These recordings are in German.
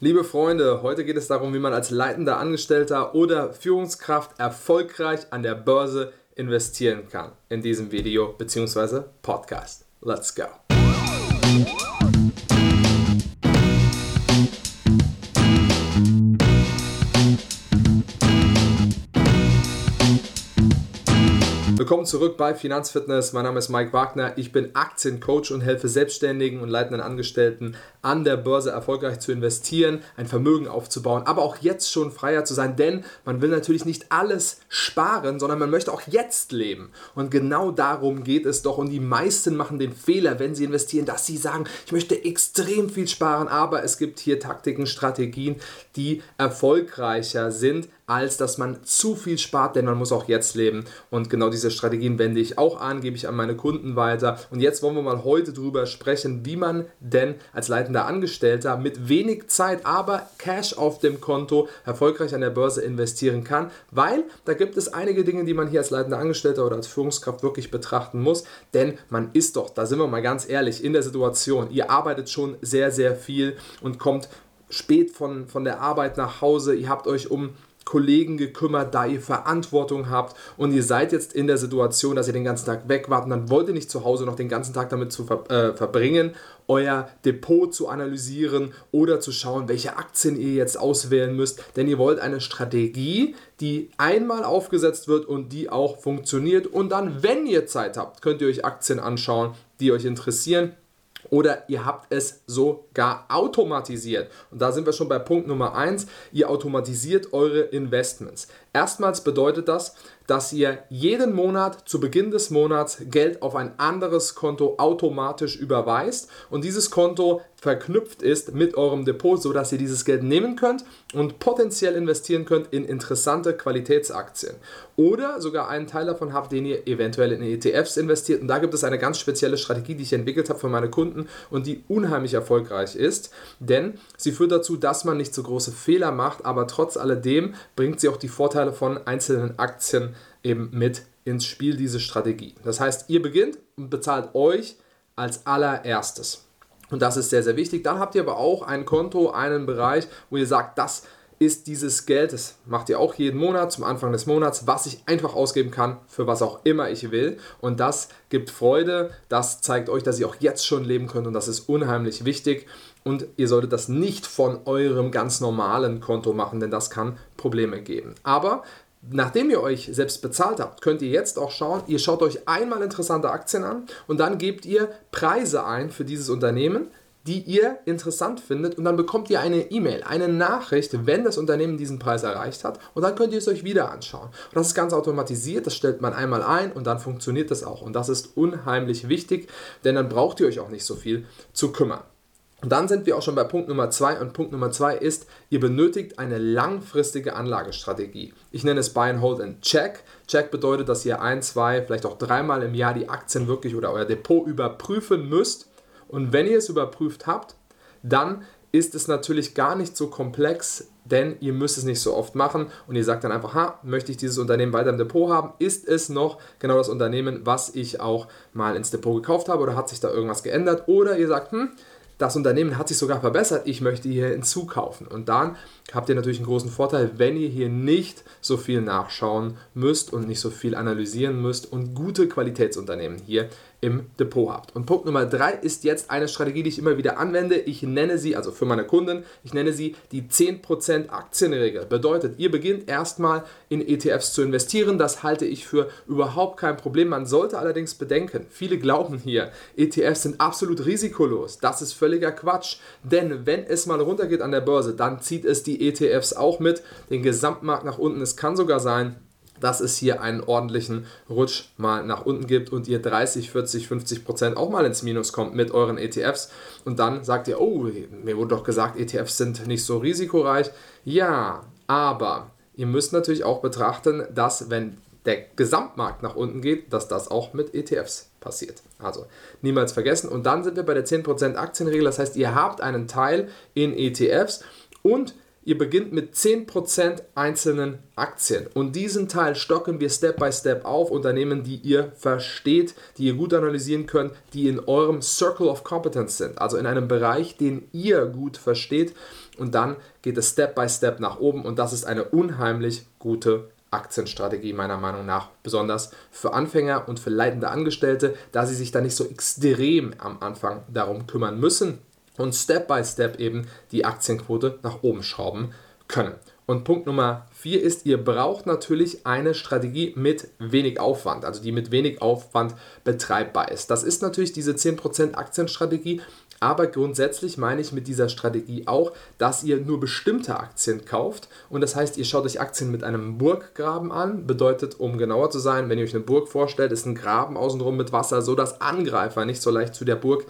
Liebe Freunde, heute geht es darum, wie man als leitender Angestellter oder Führungskraft erfolgreich an der Börse investieren kann. In diesem Video bzw. Podcast. Let's go. Willkommen zurück bei Finanzfitness. Mein Name ist Mike Wagner. Ich bin Aktiencoach und helfe Selbstständigen und leitenden Angestellten an der Börse erfolgreich zu investieren, ein Vermögen aufzubauen, aber auch jetzt schon freier zu sein, denn man will natürlich nicht alles sparen, sondern man möchte auch jetzt leben. Und genau darum geht es doch. Und die meisten machen den Fehler, wenn sie investieren, dass sie sagen, ich möchte extrem viel sparen, aber es gibt hier Taktiken, Strategien, die erfolgreicher sind als dass man zu viel spart, denn man muss auch jetzt leben. Und genau diese Strategien wende ich auch an, gebe ich an meine Kunden weiter. Und jetzt wollen wir mal heute darüber sprechen, wie man denn als leitender Angestellter mit wenig Zeit, aber Cash auf dem Konto erfolgreich an der Börse investieren kann, weil da gibt es einige Dinge, die man hier als leitender Angestellter oder als Führungskraft wirklich betrachten muss, denn man ist doch, da sind wir mal ganz ehrlich, in der Situation, ihr arbeitet schon sehr, sehr viel und kommt spät von, von der Arbeit nach Hause, ihr habt euch um Kollegen gekümmert, da ihr Verantwortung habt und ihr seid jetzt in der Situation, dass ihr den ganzen Tag weg wart und dann wollt ihr nicht zu Hause noch den ganzen Tag damit zu ver äh, verbringen, euer Depot zu analysieren oder zu schauen, welche Aktien ihr jetzt auswählen müsst, denn ihr wollt eine Strategie, die einmal aufgesetzt wird und die auch funktioniert. Und dann, wenn ihr Zeit habt, könnt ihr euch Aktien anschauen, die euch interessieren oder ihr habt es sogar automatisiert. Und da sind wir schon bei Punkt Nummer 1. Ihr automatisiert eure Investments. Erstmals bedeutet das, dass ihr jeden Monat zu Beginn des Monats Geld auf ein anderes Konto automatisch überweist und dieses Konto verknüpft ist mit eurem Depot, sodass ihr dieses Geld nehmen könnt und potenziell investieren könnt in interessante Qualitätsaktien. Oder sogar einen Teil davon habt, den ihr eventuell in ETFs investiert. Und da gibt es eine ganz spezielle Strategie, die ich entwickelt habe für meine Kunden und die unheimlich erfolgreich ist, denn sie führt dazu, dass man nicht so große Fehler macht, aber trotz alledem bringt sie auch die Vorteile von einzelnen Aktien eben mit ins Spiel, diese Strategie. Das heißt, ihr beginnt und bezahlt euch als allererstes. Und das ist sehr, sehr wichtig. Dann habt ihr aber auch ein Konto, einen Bereich, wo ihr sagt, das ist dieses Geld, das macht ihr auch jeden Monat zum Anfang des Monats, was ich einfach ausgeben kann, für was auch immer ich will. Und das gibt Freude, das zeigt euch, dass ihr auch jetzt schon leben könnt und das ist unheimlich wichtig. Und ihr solltet das nicht von eurem ganz normalen Konto machen, denn das kann Probleme geben. Aber Nachdem ihr euch selbst bezahlt habt, könnt ihr jetzt auch schauen, ihr schaut euch einmal interessante Aktien an und dann gebt ihr Preise ein für dieses Unternehmen, die ihr interessant findet und dann bekommt ihr eine E-Mail, eine Nachricht, wenn das Unternehmen diesen Preis erreicht hat und dann könnt ihr es euch wieder anschauen. Und das ist ganz automatisiert, das stellt man einmal ein und dann funktioniert das auch und das ist unheimlich wichtig, denn dann braucht ihr euch auch nicht so viel zu kümmern. Und dann sind wir auch schon bei Punkt Nummer zwei und Punkt Nummer zwei ist, ihr benötigt eine langfristige Anlagestrategie. Ich nenne es Buy and Hold and Check. Check bedeutet, dass ihr ein, zwei, vielleicht auch dreimal im Jahr die Aktien wirklich oder euer Depot überprüfen müsst. Und wenn ihr es überprüft habt, dann ist es natürlich gar nicht so komplex, denn ihr müsst es nicht so oft machen und ihr sagt dann einfach, ha, möchte ich dieses Unternehmen weiter im Depot haben? Ist es noch genau das Unternehmen, was ich auch mal ins Depot gekauft habe oder hat sich da irgendwas geändert? Oder ihr sagt, hm, das Unternehmen hat sich sogar verbessert, ich möchte hier hinzukaufen. Und dann habt ihr natürlich einen großen Vorteil, wenn ihr hier nicht so viel nachschauen müsst und nicht so viel analysieren müsst und gute Qualitätsunternehmen hier im Depot habt. Und Punkt Nummer drei ist jetzt eine Strategie, die ich immer wieder anwende. Ich nenne sie, also für meine Kunden, ich nenne sie die 10% Aktienregel. Bedeutet, ihr beginnt erstmal in ETFs zu investieren. Das halte ich für überhaupt kein Problem. Man sollte allerdings bedenken, viele glauben hier, ETFs sind absolut risikolos. Das ist völliger Quatsch. Denn wenn es mal runtergeht an der Börse, dann zieht es die ETFs auch mit, den Gesamtmarkt nach unten. Es kann sogar sein, dass es hier einen ordentlichen Rutsch mal nach unten gibt und ihr 30, 40, 50 Prozent auch mal ins Minus kommt mit euren ETFs und dann sagt ihr, oh, mir wurde doch gesagt, ETFs sind nicht so risikoreich. Ja, aber ihr müsst natürlich auch betrachten, dass wenn der Gesamtmarkt nach unten geht, dass das auch mit ETFs passiert. Also niemals vergessen. Und dann sind wir bei der 10% Aktienregel. Das heißt, ihr habt einen Teil in ETFs und Ihr beginnt mit 10% einzelnen Aktien. Und diesen Teil stocken wir Step by Step auf. Unternehmen, die ihr versteht, die ihr gut analysieren könnt, die in eurem Circle of Competence sind, also in einem Bereich, den ihr gut versteht. Und dann geht es Step by Step nach oben. Und das ist eine unheimlich gute Aktienstrategie meiner Meinung nach, besonders für Anfänger und für leitende Angestellte, da sie sich da nicht so extrem am Anfang darum kümmern müssen und Step by Step eben die Aktienquote nach oben schrauben können. Und Punkt Nummer vier ist, ihr braucht natürlich eine Strategie mit wenig Aufwand, also die mit wenig Aufwand betreibbar ist. Das ist natürlich diese 10% Aktienstrategie, aber grundsätzlich meine ich mit dieser Strategie auch, dass ihr nur bestimmte Aktien kauft. Und das heißt, ihr schaut euch Aktien mit einem Burggraben an. Bedeutet, um genauer zu sein, wenn ihr euch eine Burg vorstellt, ist ein Graben außenrum mit Wasser, so dass Angreifer nicht so leicht zu der Burg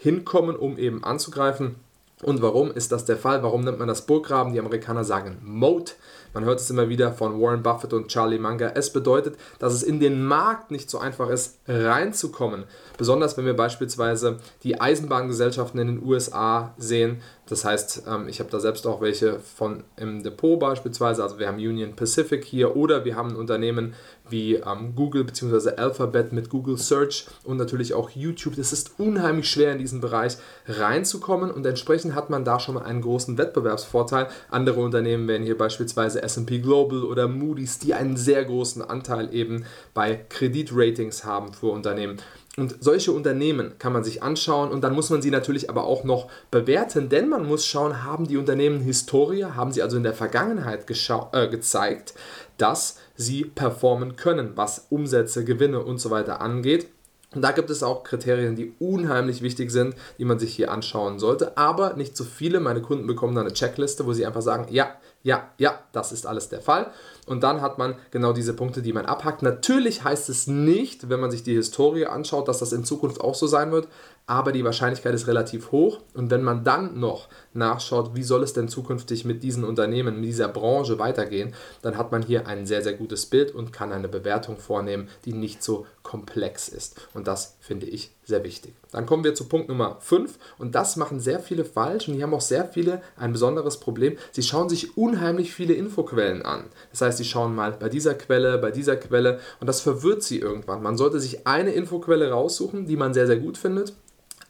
hinkommen, um eben anzugreifen. Und warum ist das der Fall? Warum nennt man das Burggraben? Die Amerikaner sagen Moat. Man hört es immer wieder von Warren Buffett und Charlie Munger. Es bedeutet, dass es in den Markt nicht so einfach ist, reinzukommen. Besonders wenn wir beispielsweise die Eisenbahngesellschaften in den USA sehen. Das heißt, ähm, ich habe da selbst auch welche von im Depot beispielsweise. Also wir haben Union Pacific hier oder wir haben Unternehmen wie ähm, Google bzw. Alphabet mit Google Search und natürlich auch YouTube. Es ist unheimlich schwer in diesen Bereich reinzukommen und entsprechend hat man da schon mal einen großen Wettbewerbsvorteil. Andere Unternehmen wären hier beispielsweise SP Global oder Moody's, die einen sehr großen Anteil eben bei Kreditratings haben für Unternehmen. Und solche Unternehmen kann man sich anschauen und dann muss man sie natürlich aber auch noch bewerten, denn man muss schauen, haben die Unternehmen Historie, haben sie also in der Vergangenheit äh, gezeigt, dass sie performen können, was Umsätze, Gewinne und so weiter angeht. Und da gibt es auch Kriterien, die unheimlich wichtig sind, die man sich hier anschauen sollte. Aber nicht zu viele. Meine Kunden bekommen dann eine Checkliste, wo sie einfach sagen, ja, ja, ja, das ist alles der Fall. Und dann hat man genau diese Punkte, die man abhackt. Natürlich heißt es nicht, wenn man sich die Historie anschaut, dass das in Zukunft auch so sein wird, aber die Wahrscheinlichkeit ist relativ hoch. Und wenn man dann noch nachschaut, wie soll es denn zukünftig mit diesen Unternehmen, mit dieser Branche weitergehen, dann hat man hier ein sehr, sehr gutes Bild und kann eine Bewertung vornehmen, die nicht so komplex ist. Und das finde ich sehr wichtig. Dann kommen wir zu Punkt Nummer 5 und das machen sehr viele falsch und die haben auch sehr viele ein besonderes Problem. Sie schauen sich unheimlich viele Infoquellen an. Das heißt, sie schauen mal bei dieser Quelle, bei dieser Quelle und das verwirrt sie irgendwann. Man sollte sich eine Infoquelle raussuchen, die man sehr, sehr gut findet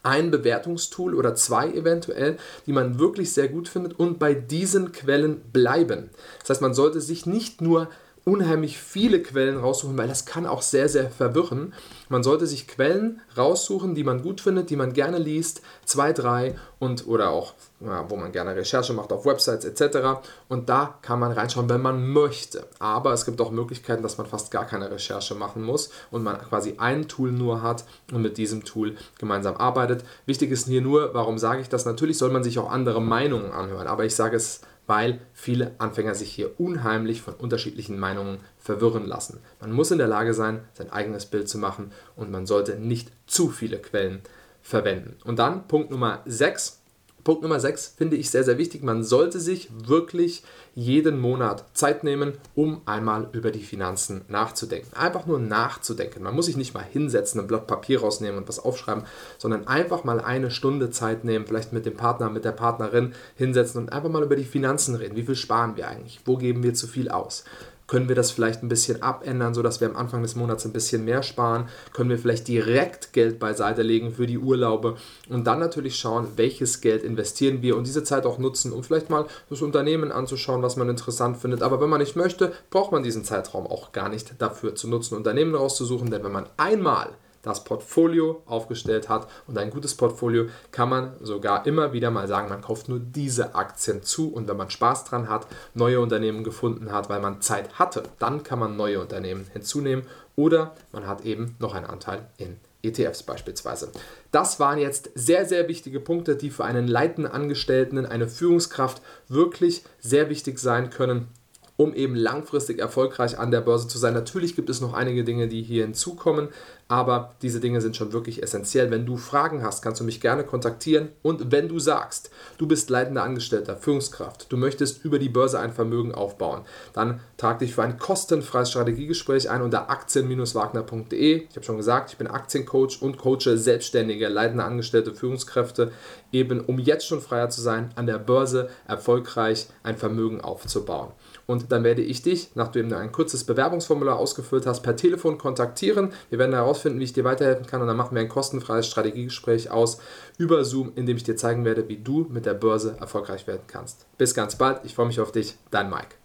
ein Bewertungstool oder zwei eventuell, die man wirklich sehr gut findet und bei diesen Quellen bleiben. Das heißt, man sollte sich nicht nur unheimlich viele Quellen raussuchen, weil das kann auch sehr, sehr verwirren. Man sollte sich Quellen raussuchen, die man gut findet, die man gerne liest, zwei, drei und oder auch, ja, wo man gerne Recherche macht auf Websites etc. Und da kann man reinschauen, wenn man möchte. Aber es gibt auch Möglichkeiten, dass man fast gar keine Recherche machen muss und man quasi ein Tool nur hat und mit diesem Tool gemeinsam arbeitet. Wichtig ist hier nur, warum sage ich das? Natürlich soll man sich auch andere Meinungen anhören, aber ich sage es weil viele Anfänger sich hier unheimlich von unterschiedlichen Meinungen verwirren lassen. Man muss in der Lage sein, sein eigenes Bild zu machen und man sollte nicht zu viele Quellen verwenden. Und dann Punkt Nummer 6 Punkt Nummer 6 finde ich sehr, sehr wichtig. Man sollte sich wirklich jeden Monat Zeit nehmen, um einmal über die Finanzen nachzudenken. Einfach nur nachzudenken. Man muss sich nicht mal hinsetzen, ein Blatt Papier rausnehmen und was aufschreiben, sondern einfach mal eine Stunde Zeit nehmen, vielleicht mit dem Partner, mit der Partnerin hinsetzen und einfach mal über die Finanzen reden. Wie viel sparen wir eigentlich? Wo geben wir zu viel aus? Können wir das vielleicht ein bisschen abändern, sodass wir am Anfang des Monats ein bisschen mehr sparen? Können wir vielleicht direkt Geld beiseite legen für die Urlaube und dann natürlich schauen, welches Geld investieren wir und diese Zeit auch nutzen, um vielleicht mal das Unternehmen anzuschauen, was man interessant findet. Aber wenn man nicht möchte, braucht man diesen Zeitraum auch gar nicht dafür zu nutzen, Unternehmen rauszusuchen, denn wenn man einmal das Portfolio aufgestellt hat. Und ein gutes Portfolio kann man sogar immer wieder mal sagen, man kauft nur diese Aktien zu. Und wenn man Spaß dran hat, neue Unternehmen gefunden hat, weil man Zeit hatte, dann kann man neue Unternehmen hinzunehmen. Oder man hat eben noch einen Anteil in ETFs beispielsweise. Das waren jetzt sehr, sehr wichtige Punkte, die für einen leitenden Angestellten, eine Führungskraft wirklich sehr wichtig sein können um eben langfristig erfolgreich an der Börse zu sein. Natürlich gibt es noch einige Dinge, die hier hinzukommen, aber diese Dinge sind schon wirklich essentiell. Wenn du Fragen hast, kannst du mich gerne kontaktieren und wenn du sagst, du bist leitender Angestellter, Führungskraft, du möchtest über die Börse ein Vermögen aufbauen, dann trag dich für ein kostenfreies Strategiegespräch ein unter aktien-wagner.de. Ich habe schon gesagt, ich bin Aktiencoach und coache selbstständige, leitende Angestellte, Führungskräfte, eben um jetzt schon freier zu sein, an der Börse erfolgreich ein Vermögen aufzubauen. Und dann werde ich dich, nachdem du ein kurzes Bewerbungsformular ausgefüllt hast, per Telefon kontaktieren. Wir werden herausfinden, herausfinden, wie ich dir weiterhelfen kann und dann machen wir ein kostenfreies Strategiegespräch aus über Zoom, in dem ich dir zeigen werde, wie du mit der Börse erfolgreich werden kannst. Bis ganz bald, ich freue mich auf dich, dein Mike.